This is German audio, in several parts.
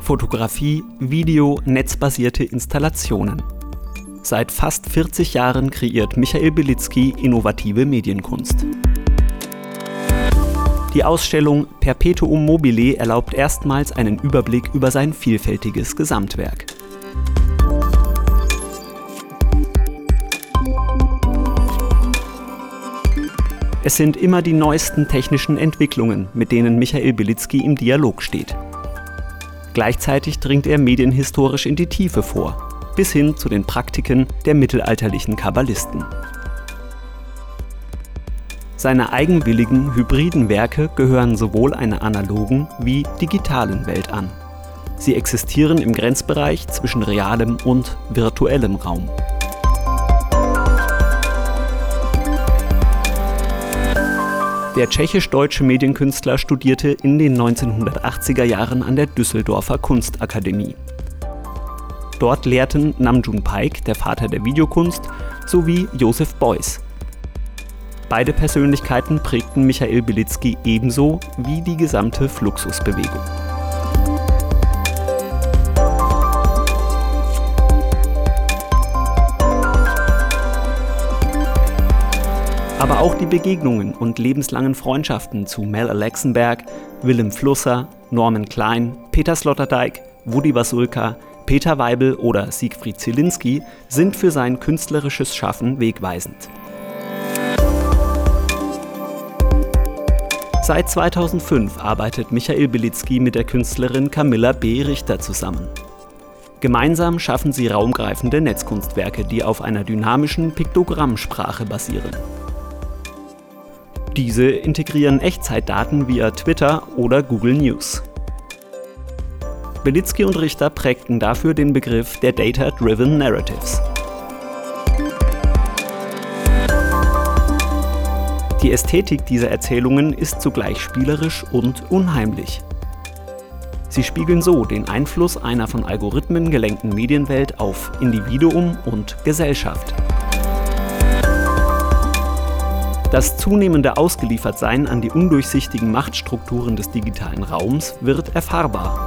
Fotografie, Video, netzbasierte Installationen. Seit fast 40 Jahren kreiert Michael Belitzky innovative Medienkunst. Die Ausstellung Perpetuum mobile erlaubt erstmals einen Überblick über sein vielfältiges Gesamtwerk. Es sind immer die neuesten technischen Entwicklungen, mit denen Michael Belitzky im Dialog steht. Gleichzeitig dringt er medienhistorisch in die Tiefe vor, bis hin zu den Praktiken der mittelalterlichen Kabbalisten. Seine eigenwilligen, hybriden Werke gehören sowohl einer analogen wie digitalen Welt an. Sie existieren im Grenzbereich zwischen realem und virtuellem Raum. Der tschechisch-deutsche Medienkünstler studierte in den 1980er Jahren an der Düsseldorfer Kunstakademie. Dort lehrten Namjoon Paik, der Vater der Videokunst, sowie Josef Beuys. Beide Persönlichkeiten prägten Michael Belitzky ebenso wie die gesamte Fluxusbewegung. Aber auch die Begegnungen und lebenslangen Freundschaften zu Mel Alexenberg, Willem Flusser, Norman Klein, Peter Sloterdijk, Woody Wasulka, Peter Weibel oder Siegfried Zielinski sind für sein künstlerisches Schaffen wegweisend. Seit 2005 arbeitet Michael Belitzky mit der Künstlerin Camilla B. Richter zusammen. Gemeinsam schaffen sie raumgreifende Netzkunstwerke, die auf einer dynamischen Piktogrammsprache basieren. Diese integrieren Echtzeitdaten via Twitter oder Google News. Belitzky und Richter prägten dafür den Begriff der Data-Driven Narratives. Die Ästhetik dieser Erzählungen ist zugleich spielerisch und unheimlich. Sie spiegeln so den Einfluss einer von Algorithmen gelenkten Medienwelt auf Individuum und Gesellschaft. Das zunehmende Ausgeliefertsein an die undurchsichtigen Machtstrukturen des digitalen Raums wird erfahrbar.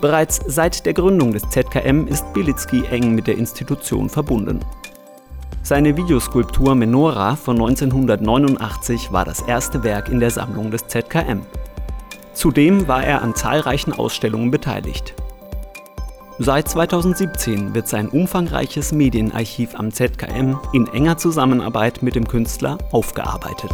Bereits seit der Gründung des ZKM ist Belitzky eng mit der Institution verbunden. Seine Videoskulptur Menora von 1989 war das erste Werk in der Sammlung des ZKM. Zudem war er an zahlreichen Ausstellungen beteiligt. Seit 2017 wird sein umfangreiches Medienarchiv am ZKM in enger Zusammenarbeit mit dem Künstler aufgearbeitet.